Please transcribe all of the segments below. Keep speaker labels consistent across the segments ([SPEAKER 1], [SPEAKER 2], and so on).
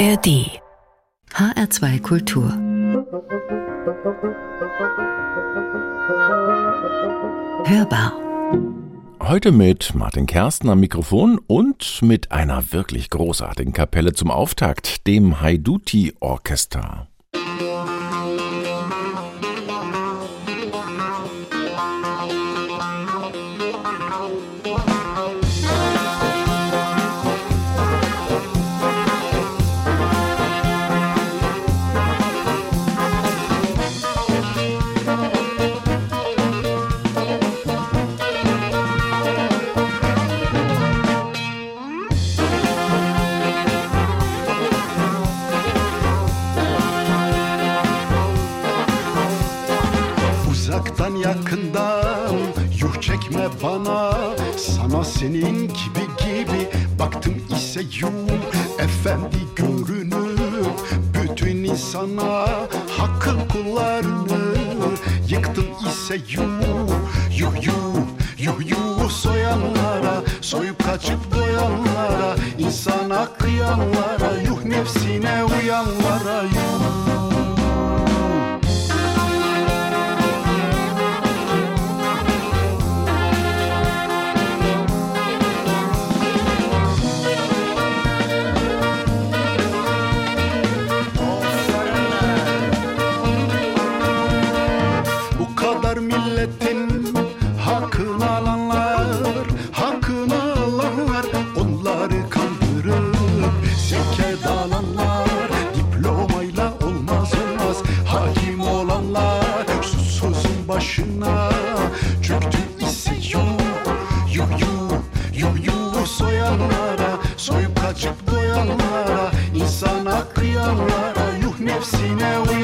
[SPEAKER 1] ARD HR2 Kultur. Hörbar.
[SPEAKER 2] Heute mit Martin Kersten am Mikrofon und mit einer wirklich großartigen Kapelle zum Auftakt, dem Haiduti Orchester.
[SPEAKER 3] Senin gibi gibi Baktım ise yu efendi görünüp Bütün insana hakkın kullarını Yıktım ise yu yu yu yu yu soyanlara Soyup kaçıp doyanlara insana kıyanlara Yuh nefsine uyanlara yuh I've seen her.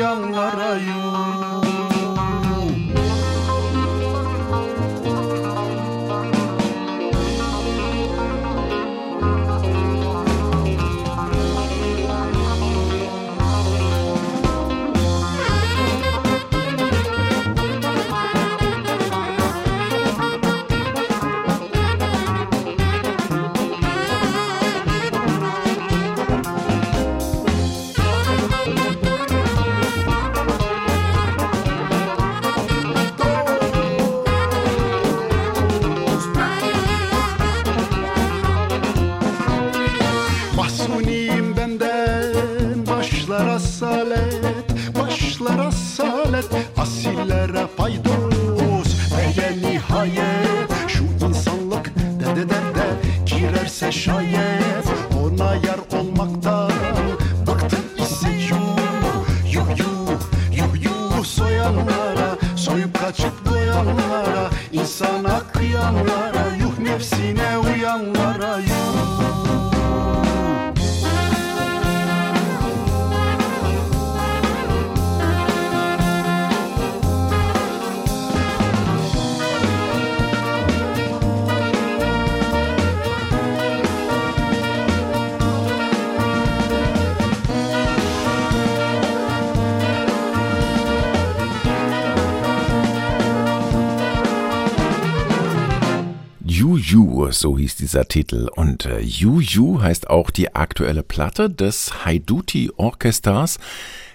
[SPEAKER 2] So hieß dieser Titel. Und äh, Yu heißt auch die aktuelle Platte des Haiduti Orchesters.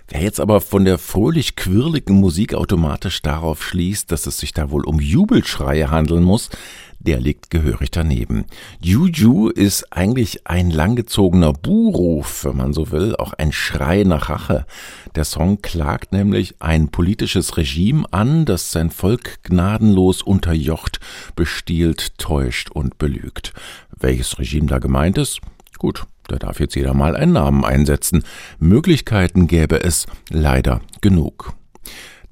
[SPEAKER 2] Wer jetzt aber von der fröhlich-quirligen Musik automatisch darauf schließt, dass es sich da wohl um Jubelschreie handeln muss, der liegt gehörig daneben. Juju ist eigentlich ein langgezogener Buhruf, wenn man so will, auch ein Schrei nach Rache. Der Song klagt nämlich ein politisches Regime an, das sein Volk gnadenlos unterjocht, bestiehlt, täuscht und belügt. Welches Regime da gemeint ist? Gut, da darf jetzt jeder mal einen Namen einsetzen. Möglichkeiten gäbe es leider genug.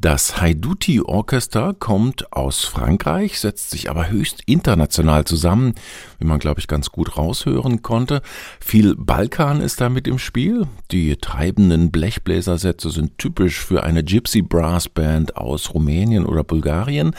[SPEAKER 2] Das Haiduti Orchester kommt aus Frankreich, setzt sich aber höchst international zusammen, wie man glaube ich ganz gut raushören konnte. Viel Balkan ist da mit im Spiel. Die treibenden Blechbläsersätze sind typisch für eine Gypsy Brass Band aus Rumänien oder Bulgarien.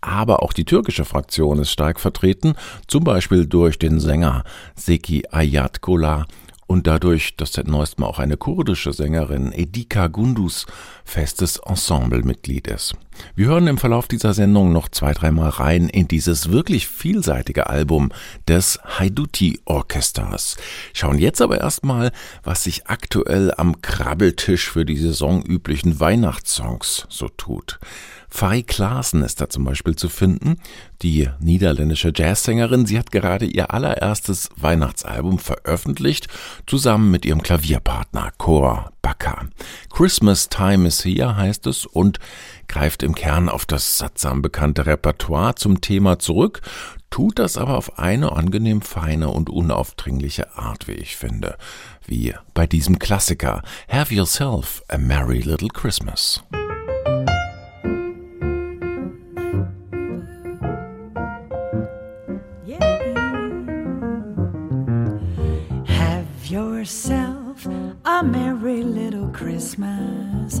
[SPEAKER 2] Aber auch die türkische Fraktion ist stark vertreten, zum Beispiel durch den Sänger Seki Ayatkola und dadurch, dass seit neuestem auch eine kurdische Sängerin Edika Gundus festes Ensemblemitglied ist. Wir hören im Verlauf dieser Sendung noch zwei, dreimal rein in dieses wirklich vielseitige Album des Haiduti Orchesters. Schauen jetzt aber erstmal, was sich aktuell am Krabbeltisch für die saisonüblichen Weihnachtssongs so tut. Faye Klaassen ist da zum Beispiel zu finden, die niederländische Jazzsängerin. Sie hat gerade ihr allererstes Weihnachtsalbum veröffentlicht, zusammen mit ihrem Klavierpartner Cor Bakker. Christmas Time is Here heißt es und greift im Kern auf das sattsam bekannte Repertoire zum Thema zurück, tut das aber auf eine angenehm feine und unaufdringliche Art, wie ich finde. Wie bei diesem Klassiker Have Yourself a Merry Little Christmas.
[SPEAKER 4] yourself a merry little Christmas.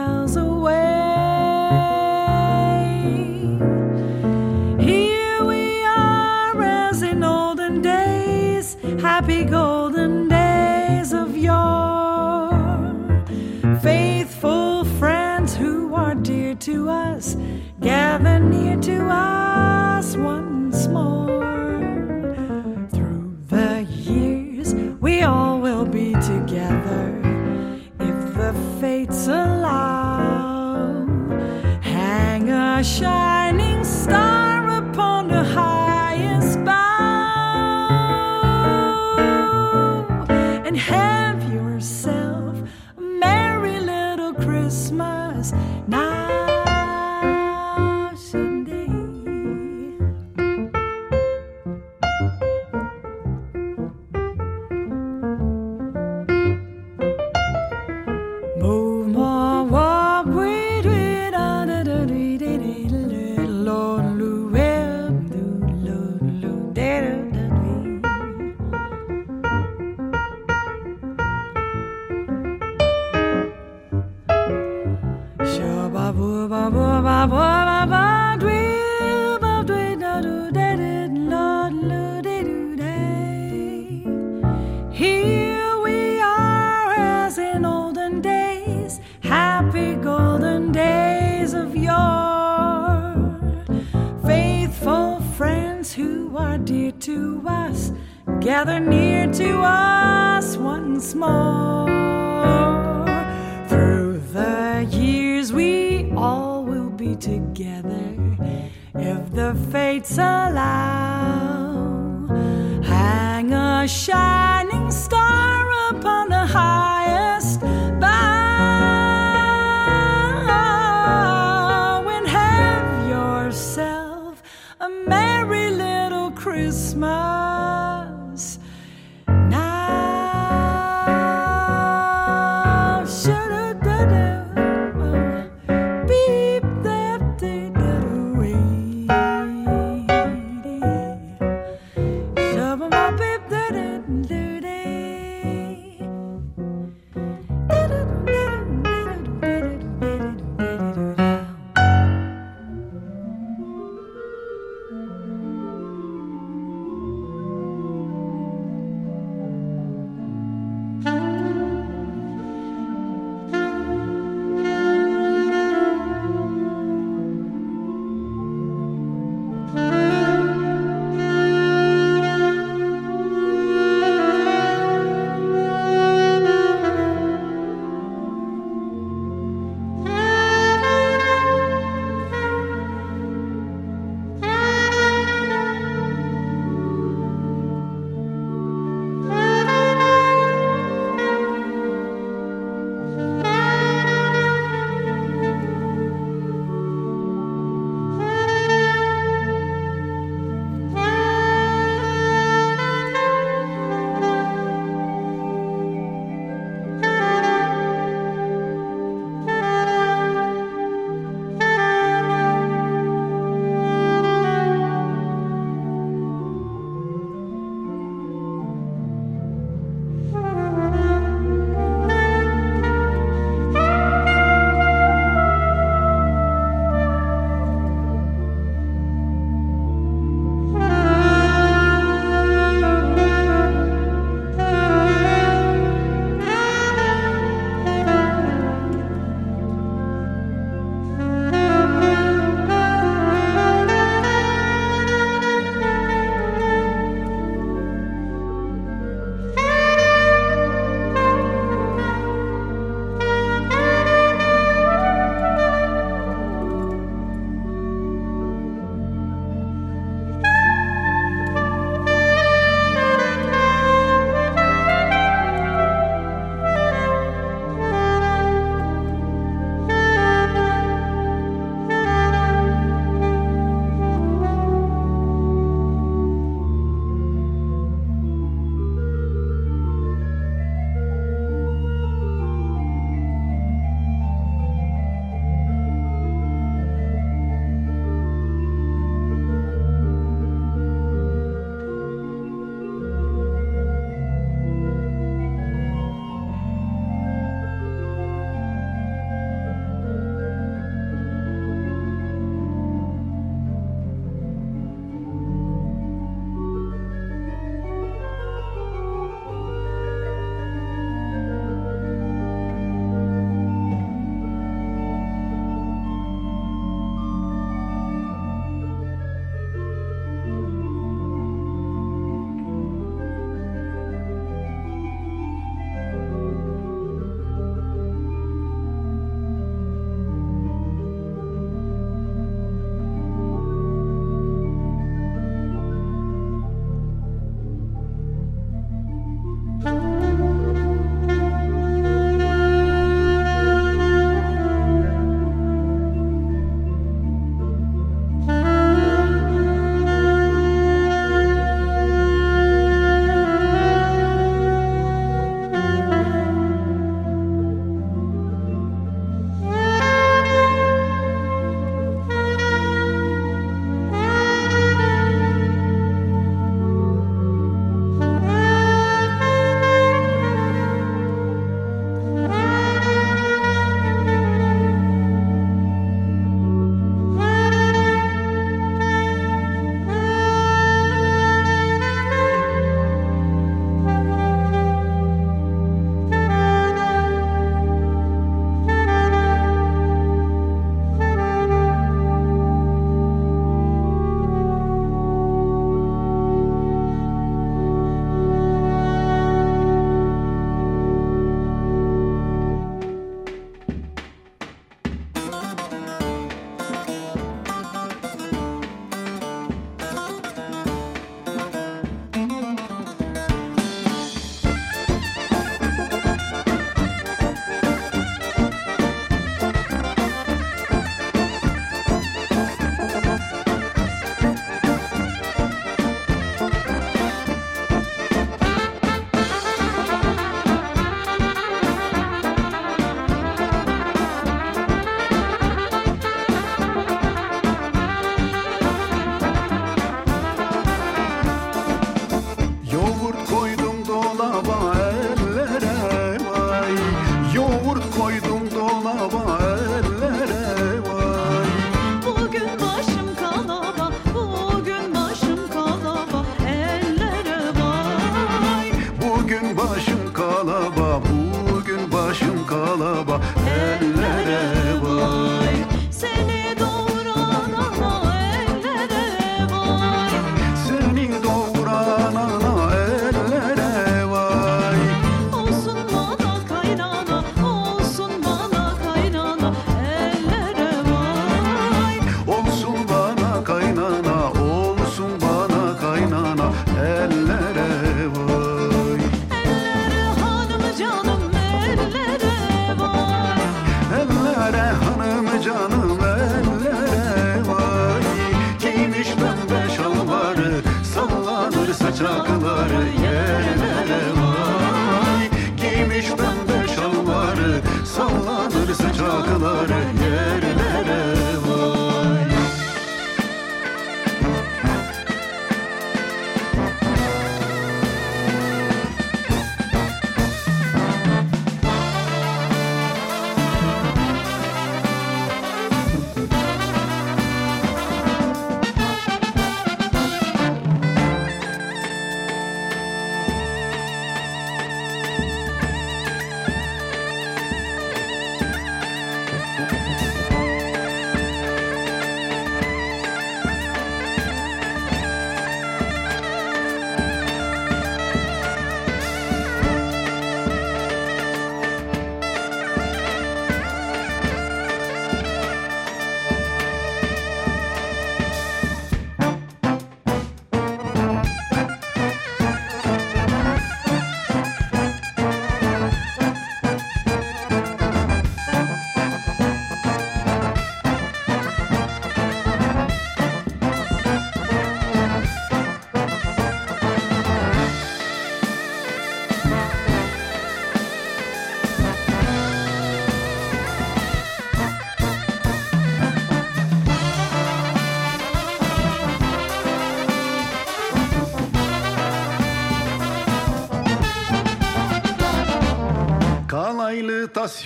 [SPEAKER 4] happy golden days of yore. Faithful friends who are dear to us, gather near to us once more. Through the years, we all will be together if the fates allow. Hang a shining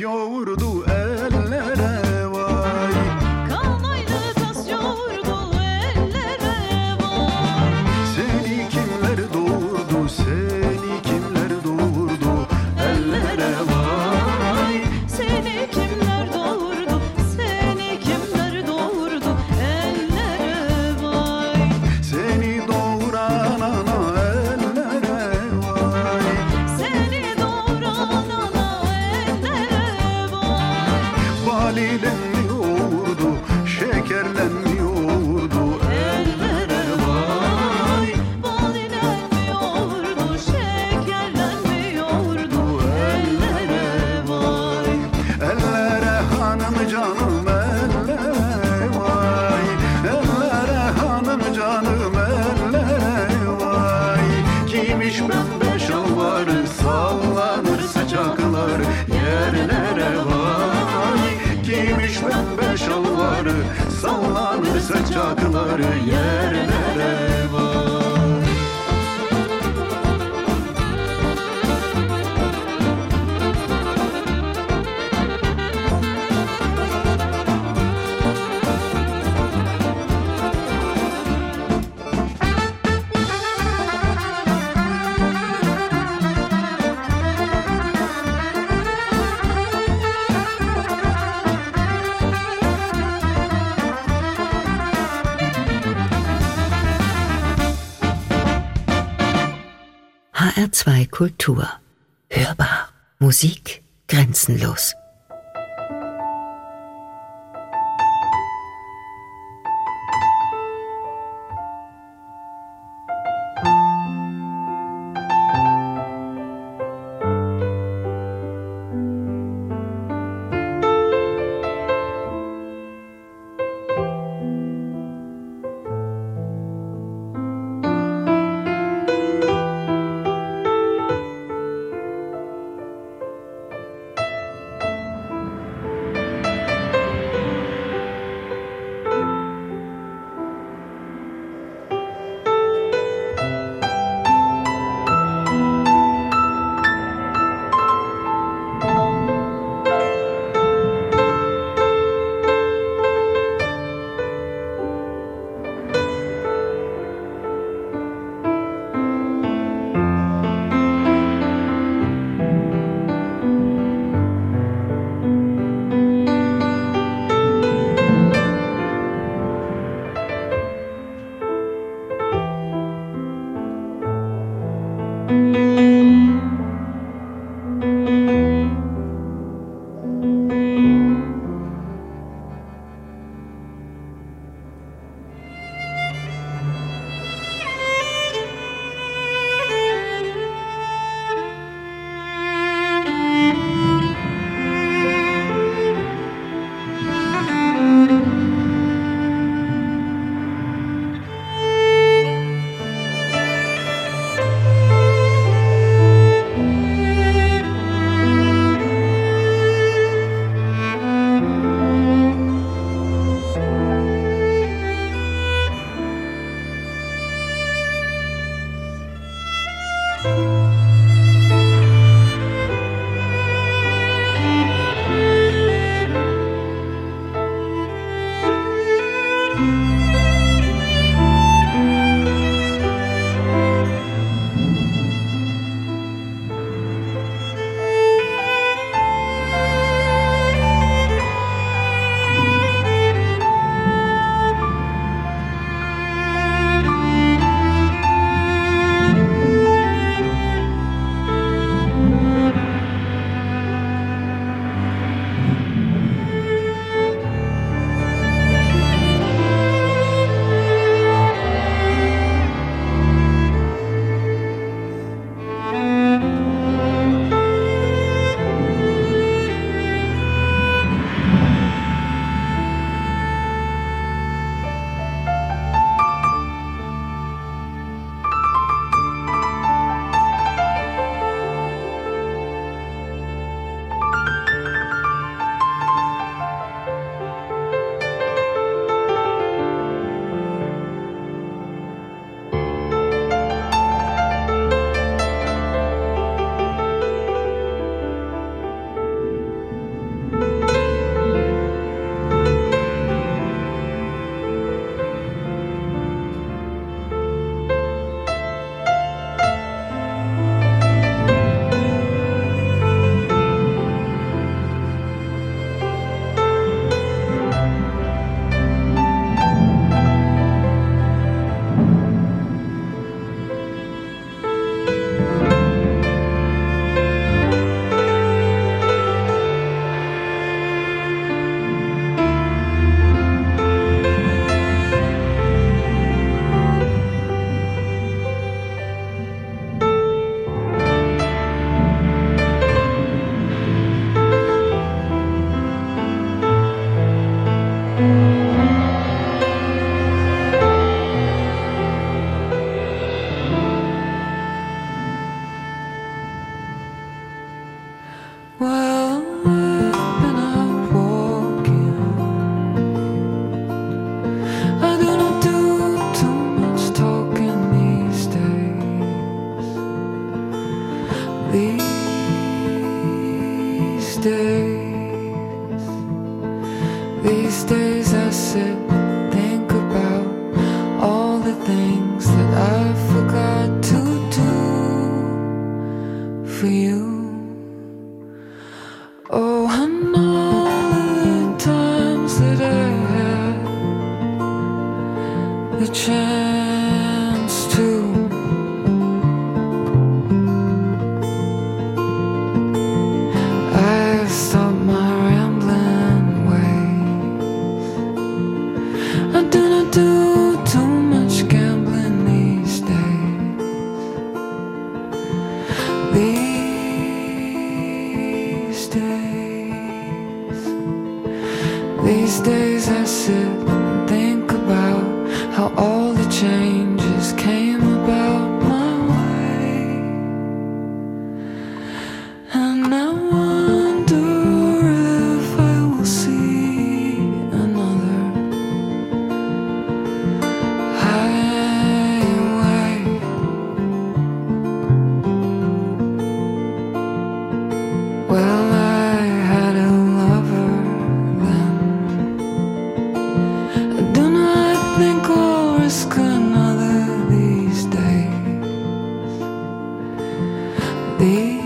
[SPEAKER 3] yo saçakları
[SPEAKER 1] yerde Kultur. Hörbar. Musik grenzenlos.
[SPEAKER 5] Well. These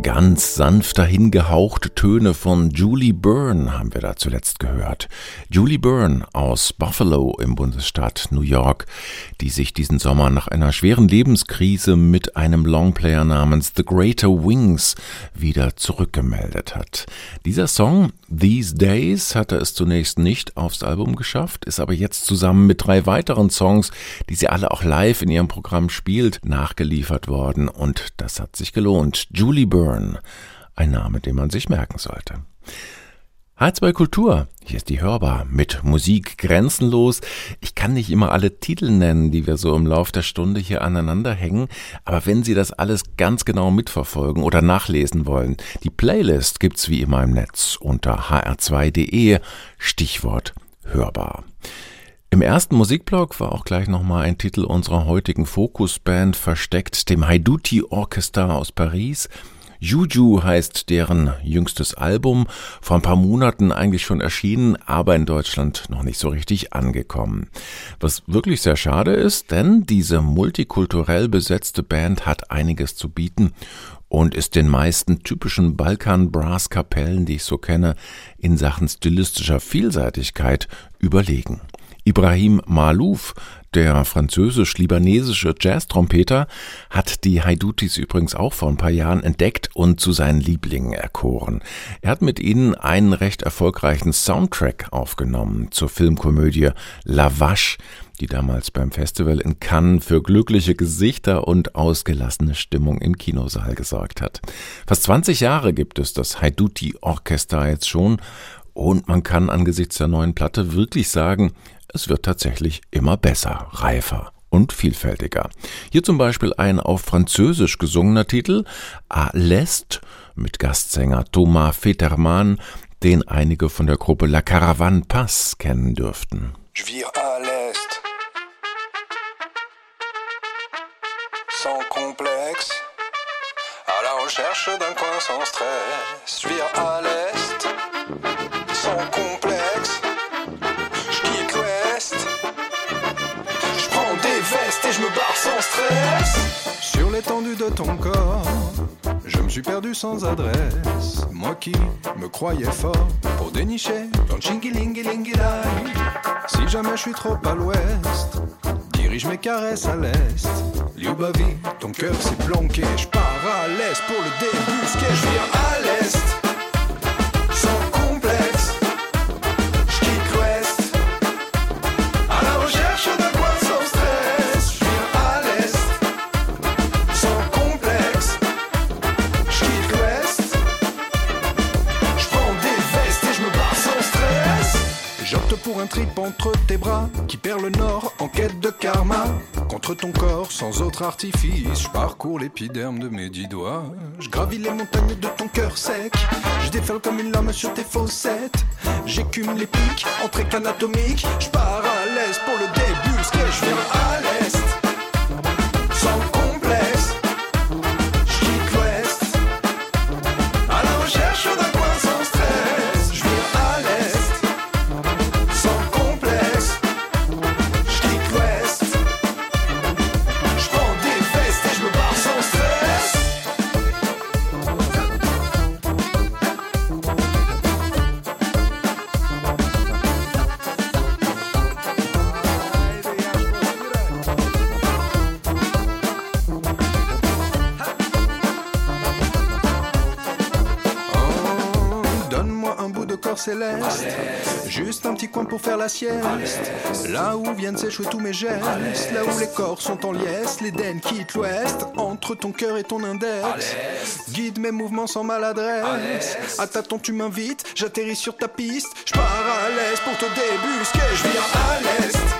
[SPEAKER 2] Ganz sanft dahingehauchte Töne von Julie Byrne haben wir da zuletzt gehört. Julie Byrne aus Buffalo im Bundesstaat New York, die sich diesen Sommer nach einer schweren Lebenskrise mit einem Longplayer namens The Greater Wings wieder zurückgemeldet hat. Dieser Song These Days hatte es zunächst nicht aufs Album geschafft, ist aber jetzt zusammen mit drei weiteren Songs, die sie alle auch live in ihrem Programm spielt, nachgeliefert worden und das hat sich gelohnt. Julie Byrne, ein Name, den man sich merken sollte. H2 Kultur, hier ist die Hörbar mit Musik grenzenlos. Ich kann nicht immer alle Titel nennen, die wir so im Lauf der Stunde hier aneinander hängen, aber wenn Sie das alles ganz genau mitverfolgen oder nachlesen wollen, die Playlist gibt's wie immer im Netz unter hr2.de, Stichwort Hörbar. Im ersten Musikblock war auch gleich nochmal ein Titel unserer heutigen Fokusband versteckt, dem Haiduti Orchestra aus Paris. Juju heißt deren jüngstes Album, vor ein paar Monaten eigentlich schon erschienen, aber in Deutschland noch nicht so richtig angekommen. Was wirklich sehr schade ist, denn diese multikulturell besetzte Band hat einiges zu bieten und ist den meisten typischen Balkan-Brass-Kapellen, die ich so kenne, in Sachen stilistischer Vielseitigkeit überlegen. Ibrahim Malouf, der französisch-libanesische Jazz-Trompeter, hat die Haidutis übrigens auch vor ein paar Jahren entdeckt und zu seinen Lieblingen erkoren. Er hat mit ihnen einen recht erfolgreichen Soundtrack aufgenommen zur Filmkomödie La Vache, die damals beim Festival in Cannes für glückliche Gesichter und ausgelassene Stimmung im Kinosaal gesorgt hat. Fast 20 Jahre gibt es das Haiduti Orchester jetzt schon Und man kann angesichts der neuen Platte wirklich sagen, es wird tatsächlich immer besser, reifer und vielfältiger. Hier zum Beispiel ein auf Französisch gesungener Titel A l'Est mit Gastsänger Thomas Fetterman, den einige von der Gruppe La Caravane Pass kennen dürften.
[SPEAKER 6] Je vire à l'est, sans complexe, à la recherche d'un coin sans stress. Je vire à l'est, sans complexe,
[SPEAKER 3] Sur l'étendue de ton corps, je me suis perdu sans adresse. Moi qui me croyais fort pour dénicher ton chingilingilingilang. Si jamais je suis trop à l'ouest, dirige mes caresses à l'est. Liubavi, ton cœur s'est planqué. Je pars à l'est pour le débusquer. Je viens à l'est, un trip entre tes bras qui perd le nord en quête de karma. Contre ton corps sans autre artifice, je parcours l'épiderme de mes dix doigts. Je gravis les montagnes de ton cœur sec. Je déferle comme une lame sur tes fossettes. J'écume les pics en trek anatomique. Je pars à l'est pour le débusquer. Je viens à l'est. Pour faire la sieste. Là où viennent s'échouer tous mes gestes, là où les corps sont en liesse, l'Éden quitte l'ouest, entre ton cœur et ton index. Guide mes mouvements sans maladresse. À tâtons tu m'invites, j'atterris sur ta piste, je pars à l'est pour te débusquer, je viens à l'est.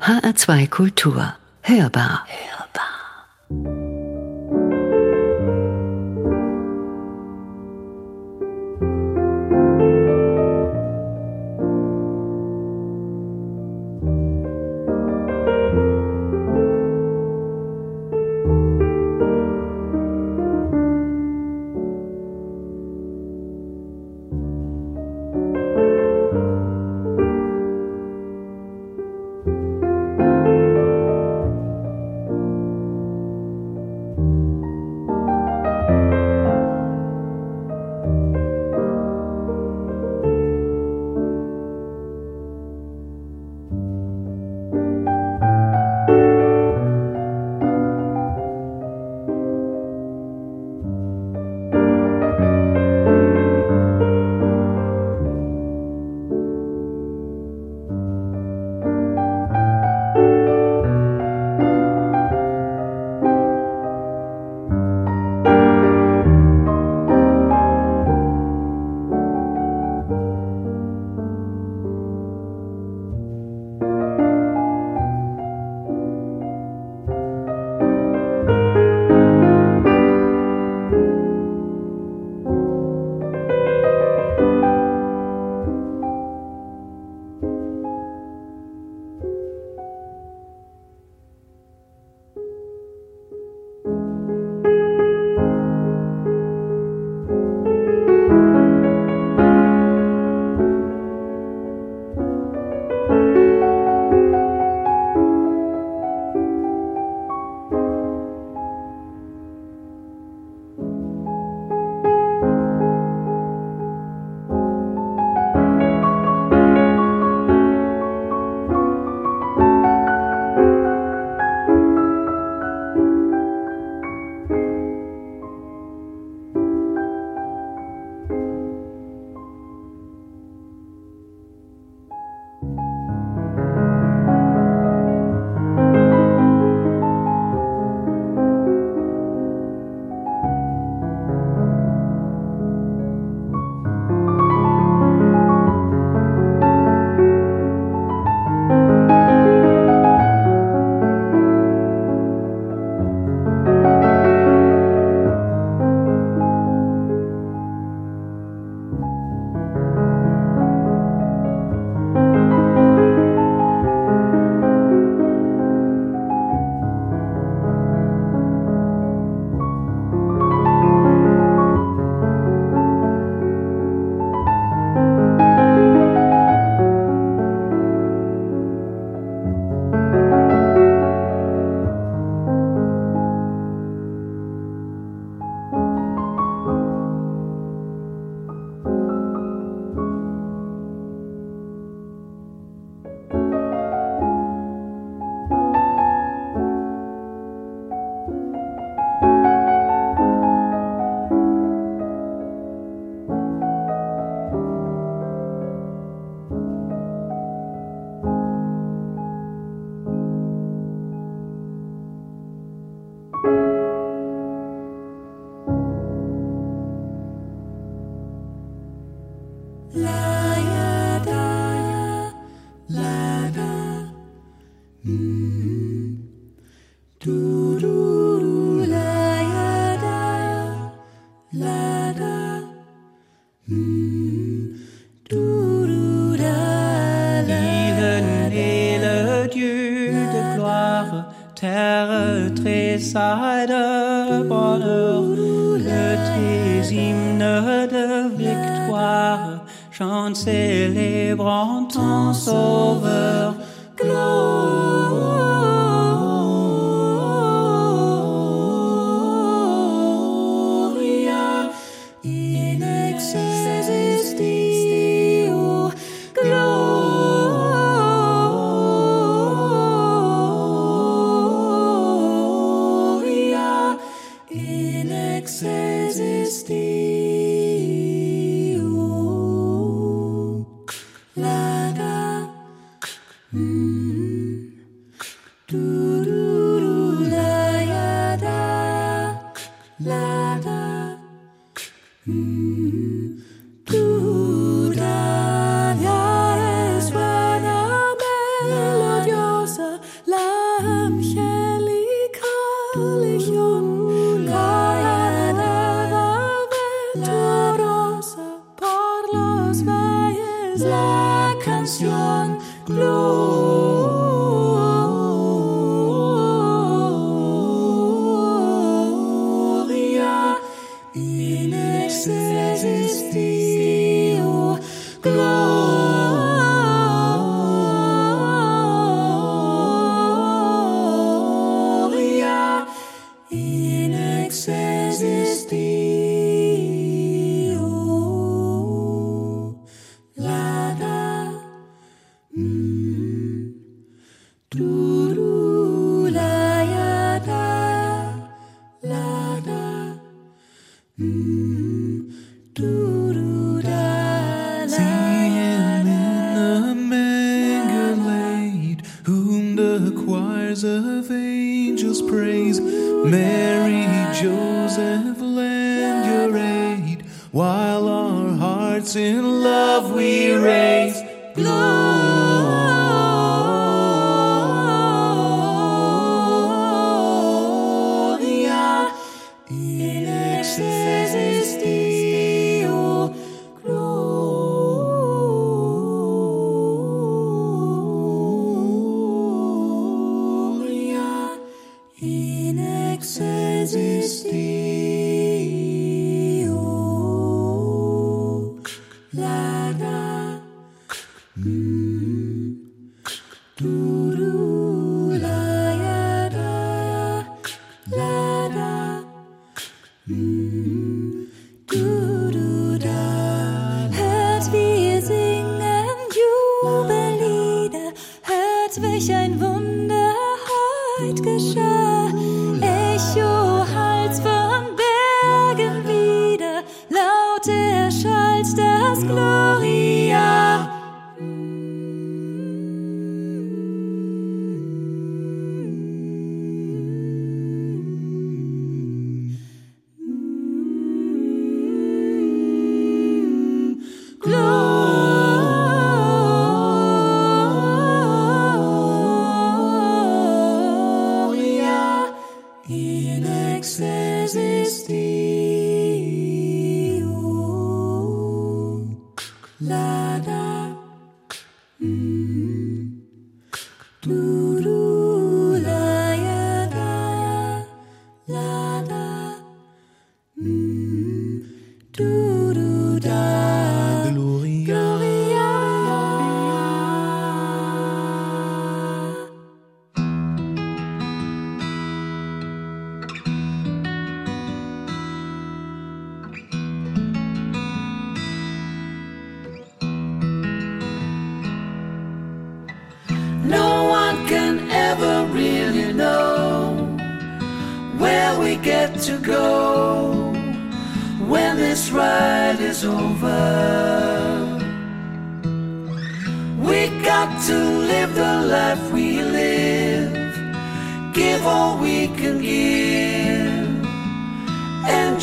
[SPEAKER 1] HR2 Kultur. Hörbar. Hörbar.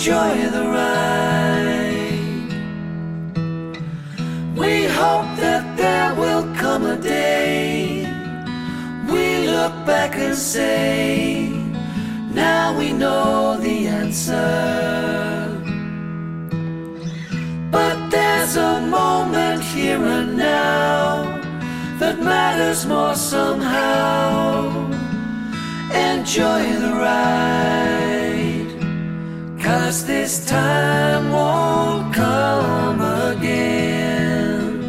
[SPEAKER 7] Enjoy the ride. We hope that there will come a day we look back and say, now we know the answer. But there's a moment here and now that matters more somehow. Enjoy the ride, cause this time won't come again.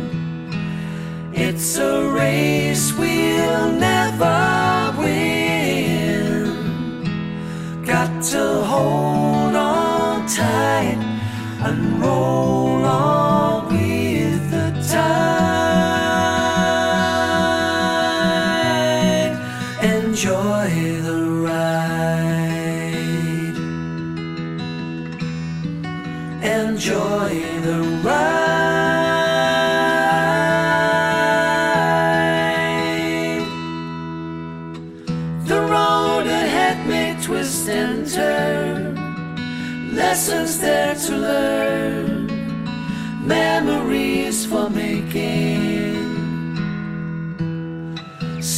[SPEAKER 7] It's a race we'll never win. Got to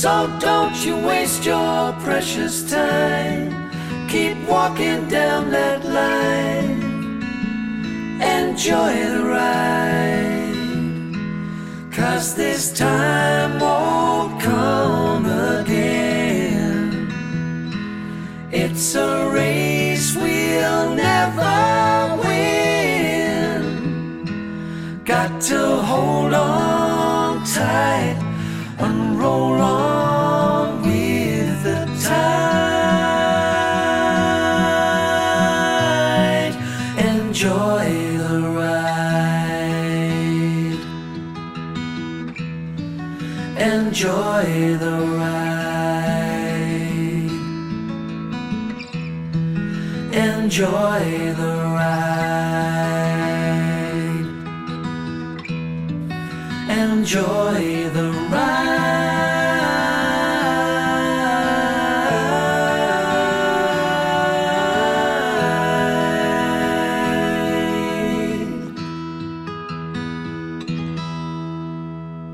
[SPEAKER 7] So don't you waste your precious time. Keep walking down that line. Enjoy the ride. Cause this time won't come again. It's a race we'll never win. Got to hold on tight and roll on Enjoy the ride.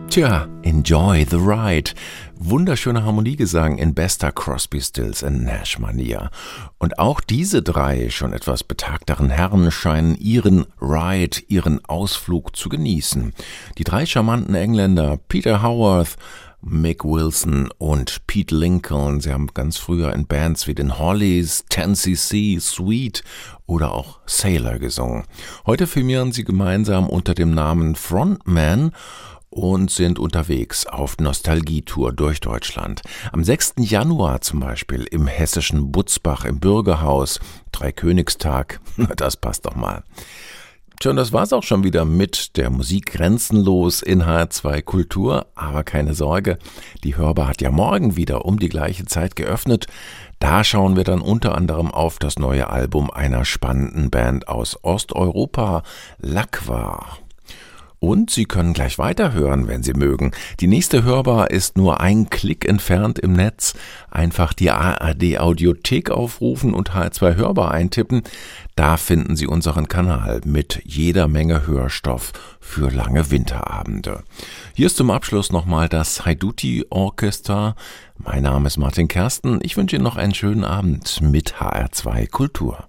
[SPEAKER 2] Tja, enjoy the ride. Wunderschöner Harmoniegesang in bester Crosby, Stills and Nash Manier. Und auch diese drei schon etwas betagteren Herren scheinen ihren Ride, ihren Ausflug zu genießen. Die drei charmanten Engländer Peter Howarth, Mick Wilson und Pete Lincoln. Sie haben ganz früher in Bands wie den Hollies, 10cc, Sweet oder auch Sailor gesungen. Heute firmieren sie gemeinsam unter dem Namen Frontman und sind unterwegs auf Nostalgietour durch Deutschland. Am 6. Januar zum Beispiel im hessischen Butzbach im Bürgerhaus, Dreikönigstag, das passt doch mal. Schon, das war's auch schon wieder mit der Musik grenzenlos in H2 Kultur. Aber keine Sorge, die Hörbar hat ja morgen wieder um die gleiche Zeit geöffnet. Da schauen wir dann unter anderem auf das neue Album einer spannenden Band aus Osteuropa, Lakwa. Und Sie können gleich weiterhören, wenn Sie mögen. Die nächste Hörbar ist nur ein Klick entfernt im Netz. Einfach die ARD Audiothek aufrufen und H2 Hörbar eintippen. Da finden Sie unseren Kanal mit jeder Menge Hörstoff für lange Winterabende. Hier ist zum Abschluss nochmal das Haiduti Orchester. Mein Name ist Martin Kersten. Ich wünsche Ihnen noch einen schönen Abend mit HR2 Kultur.